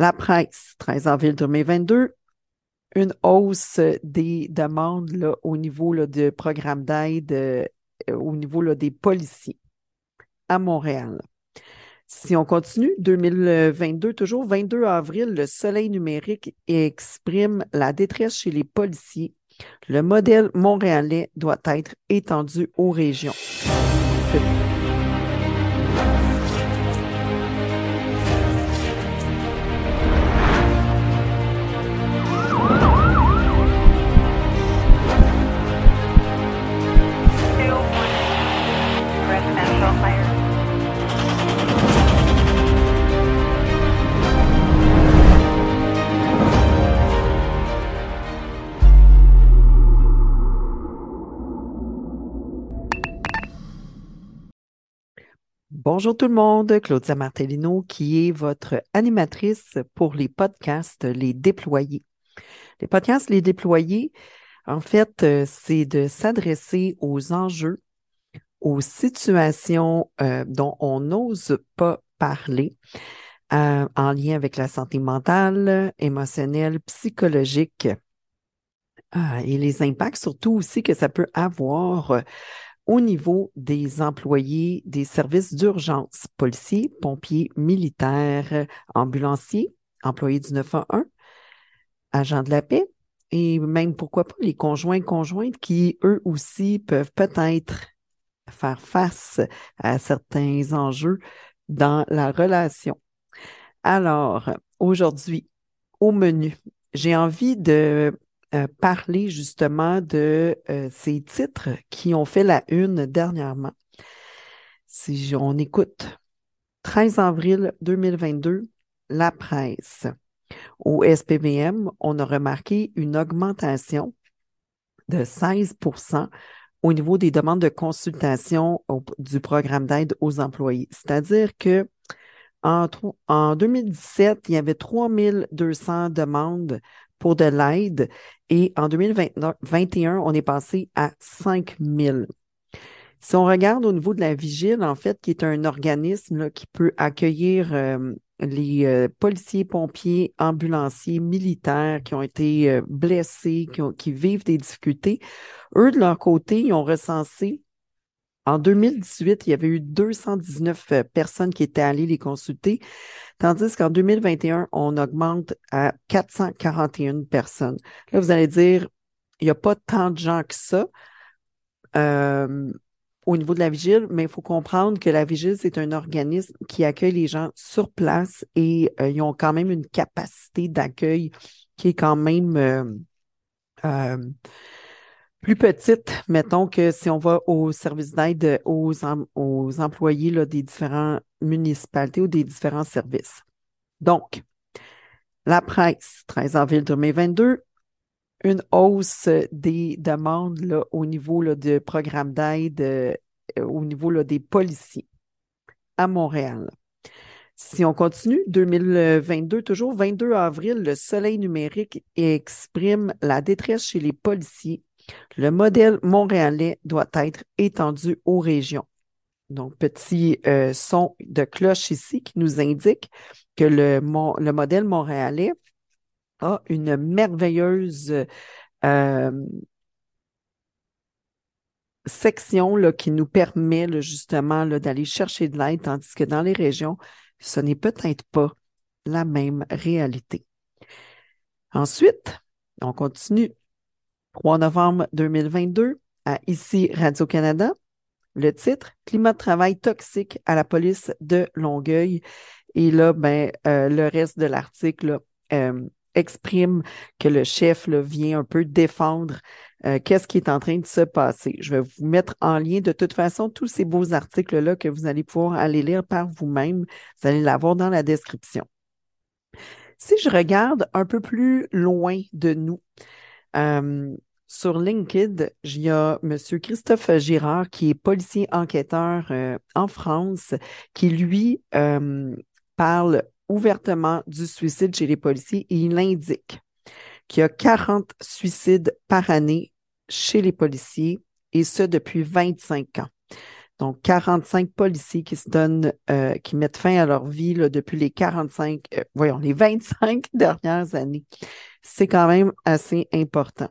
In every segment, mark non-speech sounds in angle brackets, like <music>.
La presse, 13 avril 2022, une hausse des demandes au niveau là, de programmes d'aide, euh, au niveau des policiers à Montréal. Si on continue, 2022, toujours 22 avril, le soleil numérique exprime la détresse chez les policiers. Le modèle montréalais doit être étendu aux régions. Bonjour tout le monde, Claudia Martellino qui est votre animatrice pour les podcasts Les Déployés. Les podcasts Les Déployés, en fait, euh, c'est de s'adresser aux enjeux, aux situations euh, dont on n'ose pas parler euh, en lien avec la santé mentale, émotionnelle, psychologique et les impacts surtout aussi que ça peut avoir au niveau des employés des services d'urgence, policiers, pompiers, militaires, ambulanciers, employés du 911, agents de la paix et même pourquoi pas les conjoints conjointes qui eux aussi peuvent peut-être faire face à certains enjeux dans la relation. Alors, aujourd'hui, au menu, j'ai envie de euh, parler justement de euh, ces titres qui ont fait la une dernièrement. Si on écoute 13 avril 2022, la presse. Au SPVM, on a remarqué une augmentation de 16% au niveau des demandes de consultation du programme d'aide aux employés. C'est-à-dire que en, en, 2017, il y avait 3200 demandes pour de l'aide. Et en 2021, on est passé à 5 000. Si on regarde au niveau de la vigile, en fait, qui est un organisme qui peut accueillir euh, les euh, policiers, pompiers, ambulanciers, militaires qui ont été euh, blessés, qui, qui, vivent des difficultés, eux, de leur côté, ils ont recensé en 2018, il y avait eu 219 euh, personnes qui étaient allées les consulter, tandis qu'en 2021, on augmente à 441 personnes. Là, vous allez dire, il n'y a pas tant de gens que ça euh, au niveau de la vigile, mais il faut comprendre que la vigile, c'est un organisme qui accueille les gens sur place et euh, ils ont quand même une capacité d'accueil qui est quand même plus petite, mettons que si on va au service d'aide aux, aux employés là, des différentes municipalités ou des différents services. Donc, la presse, 13 avril 2022, une hausse des demandes là, au niveau là, de programmes d'aide, euh, au niveau là, des policiers à Montréal. Si on continue, 2022, toujours 22 avril, le soleil numérique exprime la détresse chez les policiers le modèle montréalais doit être étendu aux régions. Donc, petit euh, son de cloche ici qui nous indique que le, le modèle montréalais a une merveilleuse euh, section qui nous permet justement d'aller chercher de l'aide, tandis que dans les régions, ce n'est peut-être pas la même réalité. Ensuite, on continue 3 novembre 2022, à Ici Radio-Canada. Le titre Climat de travail toxique à la police de Longueuil. Et là, ben, euh, le reste de l'article euh, exprime que le chef vient un peu défendre euh, qu'est-ce qui est en train de se passer. Je vais vous mettre en lien de toute façon tous ces beaux articles-là que vous allez pouvoir aller lire par vous-même. Vous allez l'avoir dans la description. Si je regarde un peu plus loin de nous, euh, sur LinkedIn, il y a M. Christophe Girard, qui est policier enquêteur euh, en France, qui lui euh, parle ouvertement du suicide chez les policiers et il indique qu'il y a 40 suicides par année chez les policiers et ce depuis 25 ans. Donc, 45 policiers qui se donnent, qui mettent fin à leur vie depuis les 45, euh, voyons, les 25 <laughs> dernières années. C'est quand même assez important.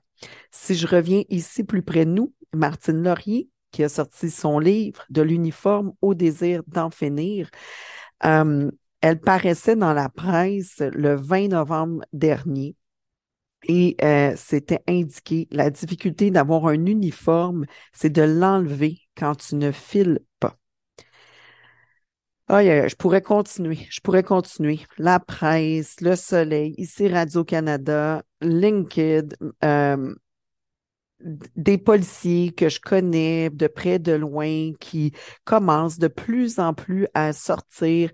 Si je reviens ici plus près de nous, Martine Laurier, qui a sorti son livre De l'uniforme au désir d'en finir, euh, elle paraissait dans la presse le 20 novembre dernier et c'était indiqué la difficulté d'avoir un uniforme, c'est de l'enlever quand tu ne files pas. Ah, je pourrais continuer, je pourrais continuer. La presse, le soleil, ici Radio-Canada, LinkedIn, euh, des policiers que je connais de près, de loin, qui commencent de plus en plus à sortir,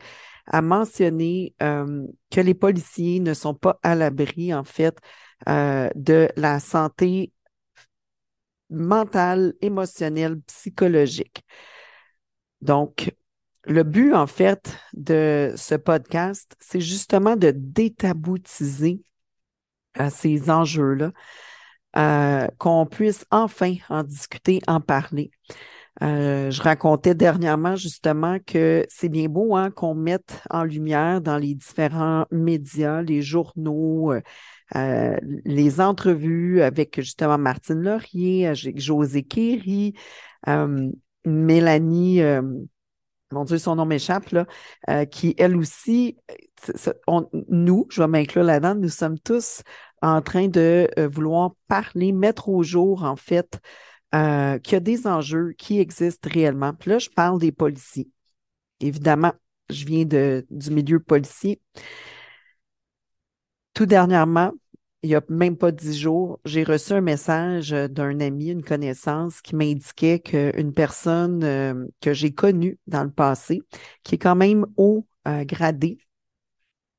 à mentionner euh, que les policiers ne sont pas à l'abri, en fait, euh, de la santé mentale, émotionnelle, psychologique. Donc, le but, en fait, de ce podcast, c'est justement de détaboutiser euh, ces enjeux-là, euh, qu'on puisse enfin en discuter, en parler. Euh, je racontais dernièrement justement que c'est bien beau hein, qu'on mette en lumière dans les différents médias, les journaux, les entrevues avec justement Martine Laurier, José Kéry, euh, Mélanie, mon Dieu, son nom m'échappe, là, qui elle aussi, nous, je vais m'inclure là-dedans, nous sommes tous en train de vouloir parler, mettre au jour, en fait, qu'il y a des enjeux qui existent réellement. Puis là, je parle des policiers. Évidemment, je viens du milieu policier. Tout dernièrement, il n'y a même pas dix jours, j'ai reçu un message d'un ami, une connaissance, qui m'indiquait qu'une personne euh, que j'ai connue dans le passé, qui est quand même haut euh, gradé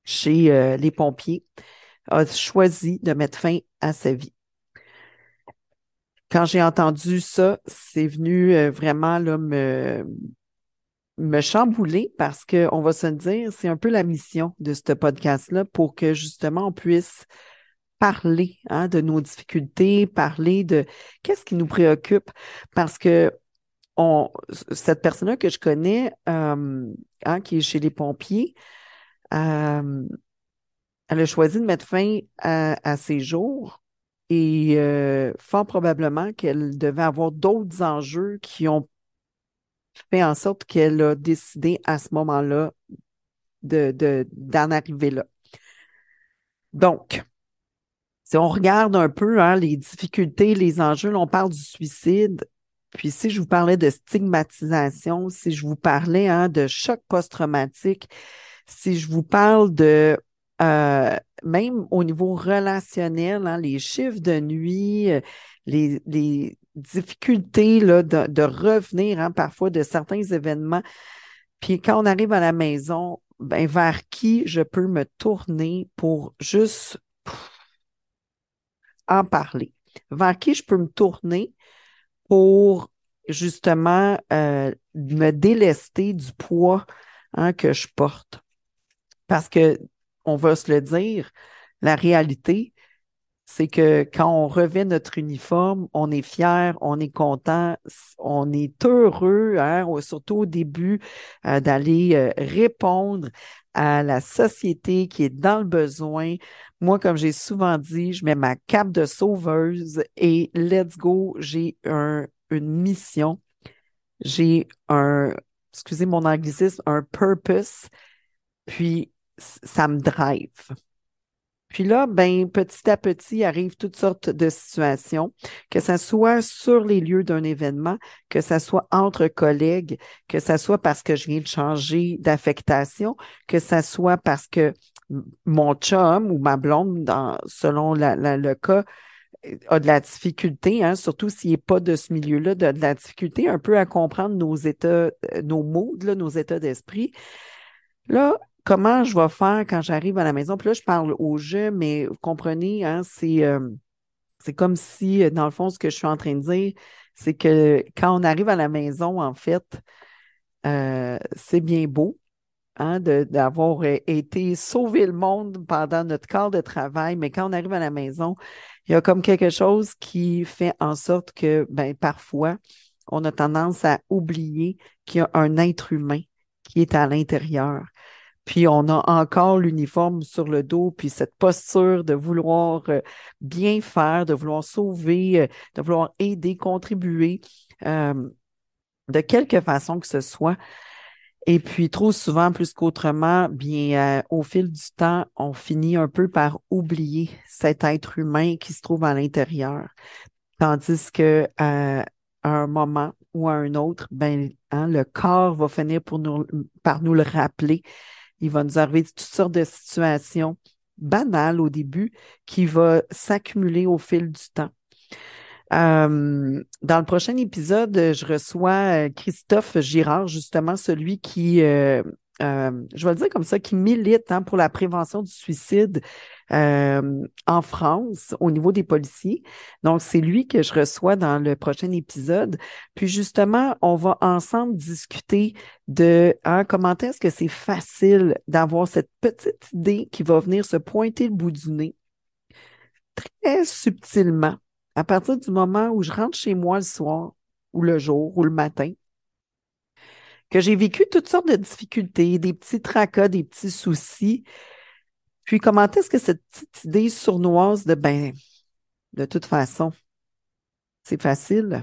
chez euh, les pompiers, a choisi de mettre fin à sa vie. Quand j'ai entendu ça, c'est venu vraiment là, me, me chambouler parce qu'on va se dire, c'est un peu la mission de ce podcast-là pour que justement on puisse parler hein, de nos difficultés, parler de qu'est-ce qui nous préoccupe parce que cette personne-là que je connais, euh, hein, qui est chez les pompiers, euh, elle a choisi de mettre fin à, ses jours et euh, fort probablement qu'elle devait avoir d'autres enjeux qui ont fait en sorte qu'elle a décidé à ce moment-là de, d'en arriver là. Donc, si on regarde un peu hein, les difficultés, les enjeux, on parle du suicide. Puis si je vous parlais de stigmatisation, si je vous parlais hein, de choc post-traumatique, si je vous parle de euh, même au niveau relationnel, hein, les chiffres de nuit, euh, les, les difficultés là, de, de revenir hein, parfois de certains événements. Puis quand on arrive à la maison, ben, vers qui je peux me tourner pour juste en parler? Vers qui je peux me tourner pour justement euh, me délester du poids hein, que je porte? Parce que, on va se le dire, la réalité, c'est que quand on revêt notre uniforme, on est fier, on est content, on est heureux, hein, surtout au début, euh, d'aller euh, répondre à la société qui est dans le besoin. Moi, comme j'ai souvent dit, je mets ma cape de sauveuse et let's go, j'ai un, une mission, j'ai un, excusez mon anglicisme, un purpose, puis ça me drive. Puis là, ben, petit à petit, arrivent toutes sortes de situations, que ce soit sur les lieux d'un événement, que ce soit entre collègues, que ce soit parce que je viens de changer d'affectation, que ce soit parce que mon chum ou ma blonde, selon le cas, a de la difficulté, hein, surtout s'il n'est pas de ce milieu-là, de, de, la difficulté un peu à comprendre nos états, euh, nos mots, nos états d'esprit. Là, comment je vais faire quand j'arrive à la maison? Puis là, je parle au jeu, mais vous comprenez, hein, c'est, euh, c'est comme si, euh, dans le fond, ce que je suis en train de dire, c'est que quand on arrive à la maison, en fait, euh, c'est bien beau hein, d'avoir été sauver le monde pendant notre corps de travail, mais quand on arrive à la maison, il y a comme quelque chose qui fait en sorte que, ben, parfois, on a tendance à oublier qu'il y a un être humain qui est à l'intérieur. Puis on a encore l'uniforme sur le dos, puis cette posture de vouloir euh, bien faire, de vouloir sauver, euh, de vouloir aider, contribuer, euh, de quelque façon que ce soit. Et puis trop souvent, plus qu'autrement, bien au fil du temps, on finit un peu par oublier cet être humain qui se trouve à l'intérieur. Tandis que à un moment ou à un autre, ben, hein, le corps va finir pour nous, par nous le rappeler il va nous arriver toutes sortes de situations banales au début qui vont s'accumuler au fil du temps. Euh, dans le prochain épisode, je reçois euh, Christophe Girard, justement celui qui euh, euh, je vais le dire comme ça, qui milite hein, pour la prévention du suicide euh, en France au niveau des policiers. Donc, c'est lui que je reçois dans le prochain épisode. Puis justement, on va ensemble discuter de hein, comment est-ce que c'est facile d'avoir cette petite idée qui va venir se pointer le bout du nez très subtilement à partir du moment où je rentre chez moi le soir ou le jour ou le matin que j'ai vécu toutes sortes de difficultés, des petits tracas, des petits soucis. Puis comment est-ce que cette petite idée sournoise de ben, de toute façon, c'est facile?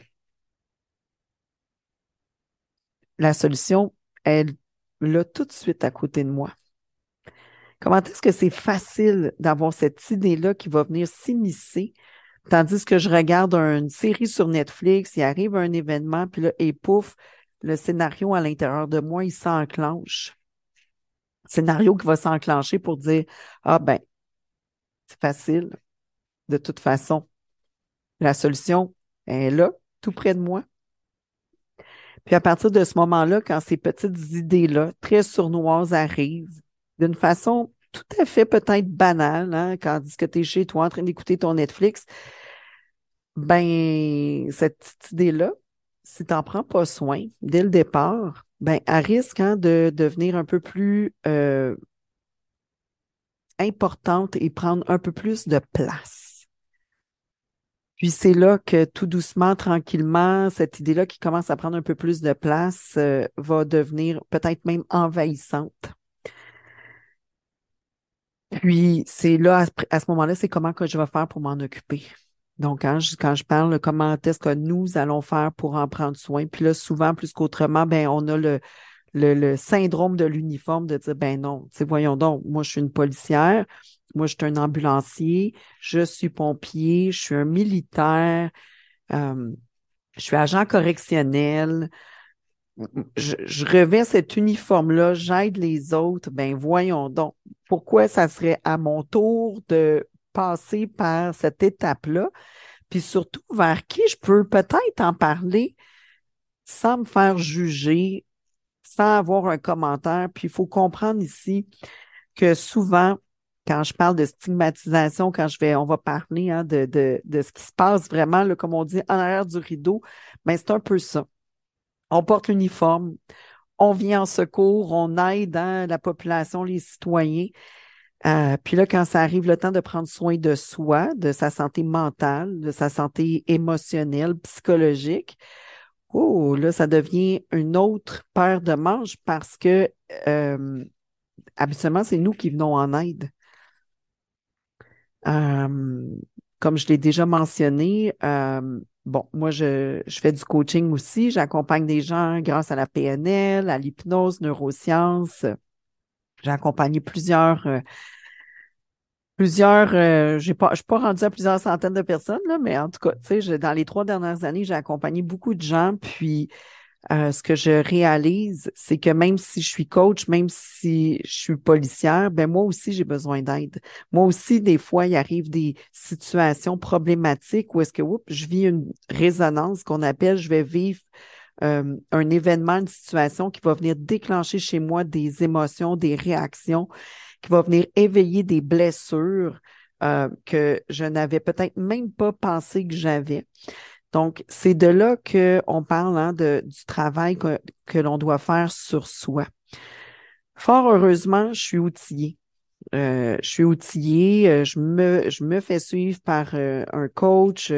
La solution, elle l'a tout de suite à côté de moi. Comment est-ce que c'est facile d'avoir cette idée-là qui va venir s'immiscer, tandis que je regarde une série sur Netflix, il arrive un événement, puis là, et pouf, le scénario à l'intérieur de moi, il s'enclenche. Scénario qui va s'enclencher pour dire Ah ben, c'est facile. De toute façon, la solution est là, tout près de moi. Puis à partir de ce moment-là, quand ces petites idées-là, très sournoises, arrivent, d'une façon tout à fait peut-être banale, hein, quand tu es chez toi en train d'écouter ton Netflix, ben, cette petite idée-là, si tu n'en prends pas soin dès le départ, ben, à risque hein, de devenir un peu plus euh, importante et prendre un peu plus de place. Puis c'est là que tout doucement, tranquillement, cette idée-là qui commence à prendre un peu plus de place euh, va devenir peut-être même envahissante. Puis c'est là, à ce moment-là, c'est comment que je vais faire pour m'en occuper. Donc, quand je, quand je parle, comment est-ce que nous allons faire pour en prendre soin? Puis là, souvent, plus qu'autrement, ben, on a le, syndrome de l'uniforme de dire, ben non, tu voyons donc, moi, je suis une policière, moi, je suis un ambulancier, je suis pompier, je suis un militaire, euh, je suis agent correctionnel. Je, je revais cet uniforme-là, j'aide les autres, ben voyons donc, pourquoi ça serait à mon tour de passer par cette étape-là, puis surtout vers qui je peux peut-être en parler sans me faire juger, sans avoir un commentaire. Puis il faut comprendre ici que souvent, quand je parle de stigmatisation, quand je vais, on va parler hein, de, de, de, ce qui se passe vraiment, là, comme on dit, en arrière du rideau, mais ben, c'est un peu ça. On porte l'uniforme, on vient en secours, on aide hein, la population, les citoyens, euh, puis là, quand ça arrive le temps de prendre soin de soi, de sa santé mentale, de sa santé émotionnelle, psychologique, oh, là, ça devient une autre paire de manches parce que euh, habituellement, c'est nous qui venons en aide. Euh, comme je l'ai déjà mentionné, bon, moi, je, je, fais du coaching aussi. J'accompagne des gens grâce à la PNL, à l'hypnose, neurosciences. J'ai accompagné plusieurs plusieurs, euh, j'ai pas, je suis pas rendue à plusieurs centaines de personnes, là, mais en tout cas, tu sais, dans les trois dernières années, j'ai accompagné beaucoup de gens, puis euh, ce que je réalise, c'est que même si je suis coach, même si je suis policière, ben moi aussi, j'ai besoin d'aide. Moi aussi, des fois, il arrive des situations problématiques où est-ce que, oups, je vis une résonance qu'on appelle, je vais vivre euh, un événement, une situation qui va venir déclencher chez moi des émotions, des réactions qui va venir éveiller des blessures euh, que je n'avais peut-être même pas pensé que j'avais. Donc, c'est de là qu'on parle hein, de, du travail que, que l'on doit faire sur soi. Fort heureusement, je suis outillée. Euh, je suis outillée, je me, je me fais suivre par un coach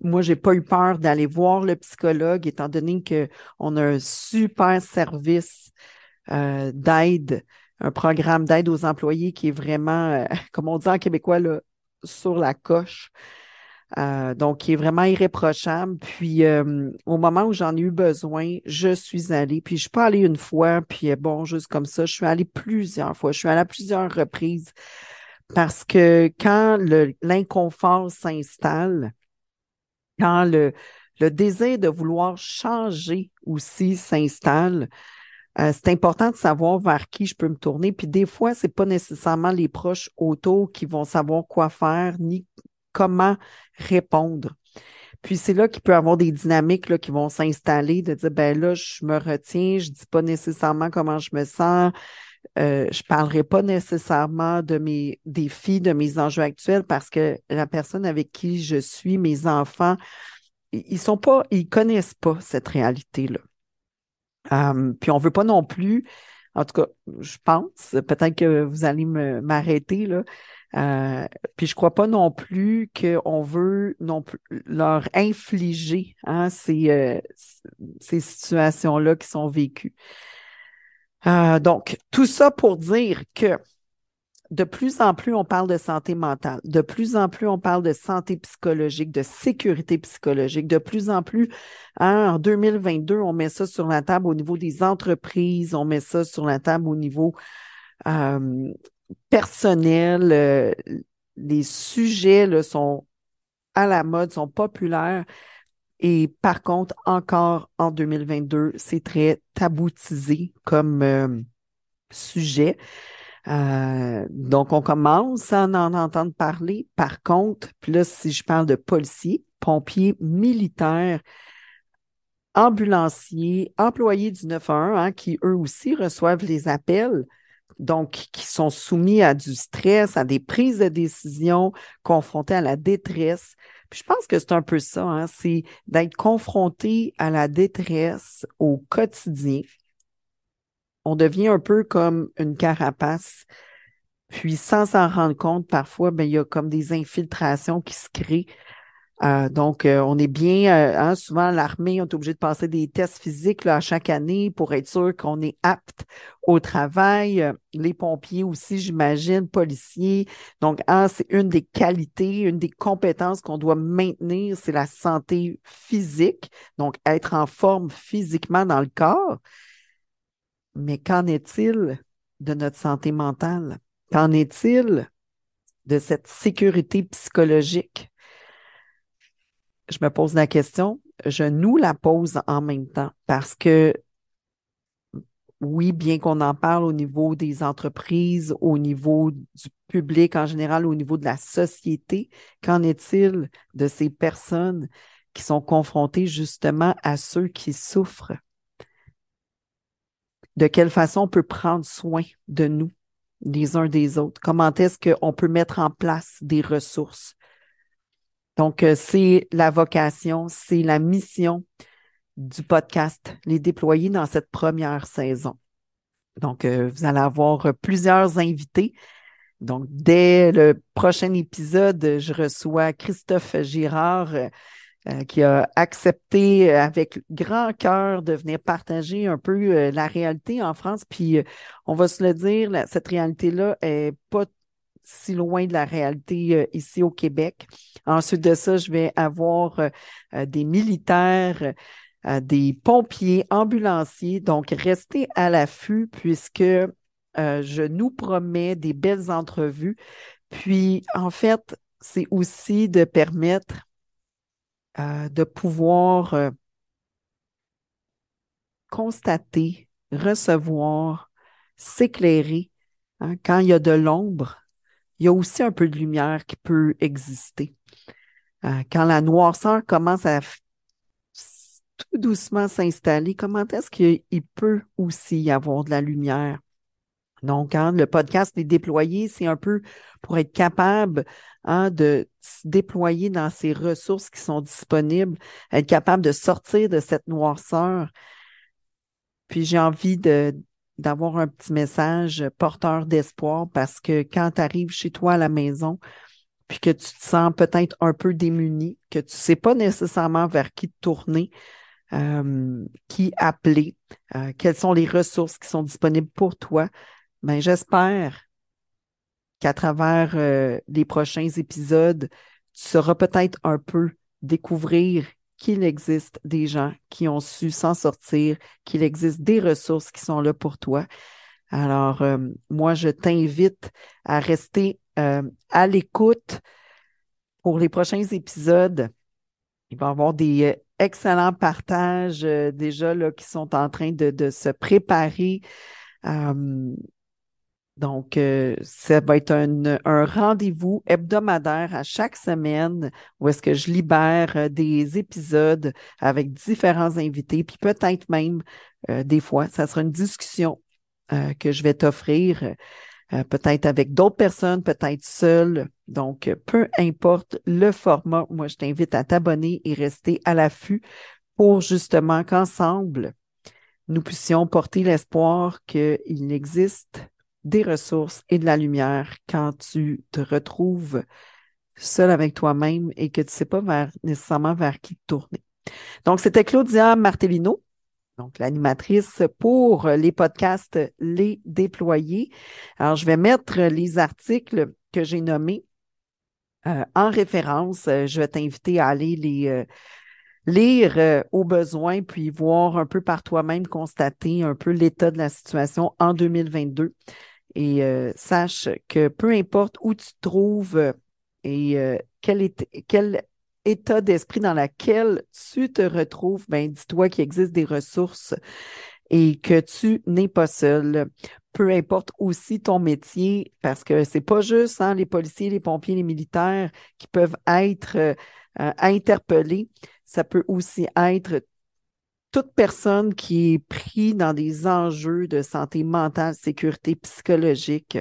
moi, j'ai pas eu peur d'aller voir le psychologue, étant donné qu'on a un super service euh, d'aide, un programme d'aide aux employés qui est vraiment, euh, <laughs> comme on dit en québécois, là, sur la coche. Euh, donc, qui est vraiment irréprochable. Puis, au moment où j'en ai eu besoin, je suis allée. Puis, je suis pas allée une fois, puis bon, juste comme ça, je suis allée plusieurs fois. Je suis allée à plusieurs reprises parce que quand l'inconfort s'installe, quand le, le désir de vouloir changer aussi s'installe, euh, c'est important de savoir vers qui je peux me tourner. Puis des fois, ce n'est pas nécessairement les proches autour qui vont savoir quoi faire ni comment répondre. Puis c'est là qu'il peut y avoir des dynamiques là, qui vont s'installer, de dire, ben là, je me retiens, je ne dis pas nécessairement comment je me sens, euh, je ne parlerai pas nécessairement de mes défis, de mes enjeux actuels parce que la personne avec qui je suis, mes enfants, ils sont pas, ils connaissent pas cette réalité-là. Hum, puis on veut pas non plus, en tout cas, je pense, peut-être que vous allez m'arrêter là. Euh, puis je crois pas non plus qu'on veut non plus leur infliger hein, ces, euh, ces situations-là qui sont vécues. Euh, donc, tout ça pour dire que de plus en plus, on parle de santé mentale. De plus en plus, on parle de santé psychologique, de sécurité psychologique. De plus en plus, hein, en 2022, on met ça sur la table au niveau des entreprises, on met ça sur la table au niveau euh, personnel. Euh, les sujets là, sont à la mode, sont populaires. Et par contre, encore en 2022, c'est très taboutisé comme euh, sujet. Euh, donc, on commence à en entendre parler. Par contre, puis là, si je parle de policiers, pompiers, militaires, ambulanciers, employés du 911, hein, qui eux aussi reçoivent les appels, donc qui sont soumis à du stress, à des prises de décision, confrontés à la détresse. Je pense que c'est un peu ça, hein, c'est d'être confronté à la détresse au quotidien. On devient un peu comme une carapace. Puis sans s'en rendre compte, parfois, ben, il y a comme des infiltrations qui se créent euh, donc, euh, on est bien, euh, hein, souvent l'armée, on est obligé de passer des tests physiques là, à chaque année pour être sûr qu'on est apte au travail. les pompiers aussi, j'imagine, policiers. Donc, hein, c'est une des qualités, une des compétences qu'on doit maintenir, c'est la santé physique. Donc, être en forme physiquement dans le corps. Mais qu'en est-il de notre santé mentale? Qu'en est-il de cette sécurité psychologique? Je me pose la question, je nous la pose en même temps parce que oui, bien qu'on en parle au niveau des entreprises, au niveau du public en général, au niveau de la société, qu'en est-il de ces personnes qui sont confrontées justement à ceux qui souffrent? De quelle façon on peut prendre soin de nous, les uns des autres? Comment est-ce qu'on peut mettre en place des ressources? Donc, euh, c'est la vocation, c'est la mission du podcast, les déployer dans cette première saison. Donc, euh, vous allez avoir plusieurs invités. Donc, dès le prochain épisode, je reçois Christophe Girard euh, qui a accepté avec grand cœur de venir partager un peu la réalité en France. Puis, on va se le dire, cette réalité-là est pas si loin de la réalité euh, ici au Québec. Ensuite de ça, je vais avoir euh, euh, des militaires, des pompiers, ambulanciers. Donc, restez à l'affût puisque je nous promets des belles entrevues. Puis, en fait, c'est aussi de permettre de pouvoir constater, recevoir, s'éclairer. Hein, quand il y a de l'ombre, il y a aussi un peu de lumière qui peut exister. Euh, quand la noirceur commence à tout doucement s'installer, comment est-ce qu'il peut aussi y avoir de la lumière? Donc, hein, le podcast est déployé, c'est un peu pour être capable hein, de se déployer dans ces ressources qui sont disponibles, être capable de sortir de cette noirceur. Puis j'ai envie de, d'avoir un petit message porteur d'espoir parce que quand tu arrives chez toi à la maison, puis que tu te sens peut-être un peu démuni, que tu ne sais pas nécessairement vers qui te tourner, euh, qui appeler, euh, quelles sont les ressources qui sont disponibles pour toi, ben, j'espère qu'à travers euh, les prochains épisodes, tu sauras peut-être un peu découvrir qu'il existe des gens qui ont su s'en sortir, qu'il existe des ressources qui sont là pour toi. Alors, moi, je t'invite à rester à l'écoute pour les prochains épisodes. Il va y avoir des excellents partages euh, déjà qui sont en train de, se préparer. Donc, euh, ça va être un, rendez-vous hebdomadaire à chaque semaine où est-ce que je libère euh, des épisodes avec différents invités, puis peut-être même des fois, ça sera une discussion que je vais t'offrir euh, peut-être avec d'autres personnes, peut-être seul. Donc, peu importe le format, moi, je t'invite à t'abonner et rester à l'affût pour justement qu'ensemble, nous puissions porter l'espoir qu'il existe des ressources et de la lumière quand tu te retrouves seul avec toi-même et que tu ne sais pas nécessairement vers qui tourner. Donc, c'était Claudia Martellino donc l'animatrice pour les podcasts Les Déployés. Alors, je vais mettre les articles que j'ai nommés euh, en référence. Je vais t'inviter à aller les euh, lire euh, au besoin, puis voir un peu par toi-même, constater un peu l'état de la situation en 2022. Et sache que peu importe où tu te trouves et quel, est, quel état d'esprit dans lequel tu te retrouves, ben dis-toi qu'il existe des ressources et que tu n'es pas seul. Peu importe aussi ton métier, parce que c'est pas juste hein, les policiers, les pompiers, les militaires qui peuvent être euh, interpellés. Ça peut aussi être toute personne qui est pris dans des enjeux de santé mentale, sécurité psychologique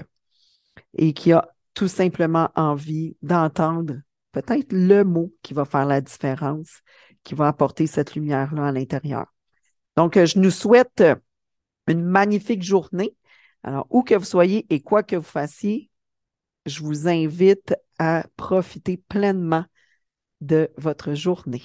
et qui a tout simplement envie d'entendre peut-être le mot qui va faire la différence, qui va apporter cette lumière-là à l'intérieur. Donc, euh, je nous souhaite euh, une magnifique journée. Alors, où que vous soyez et quoi que vous fassiez, je vous invite à profiter pleinement de votre journée.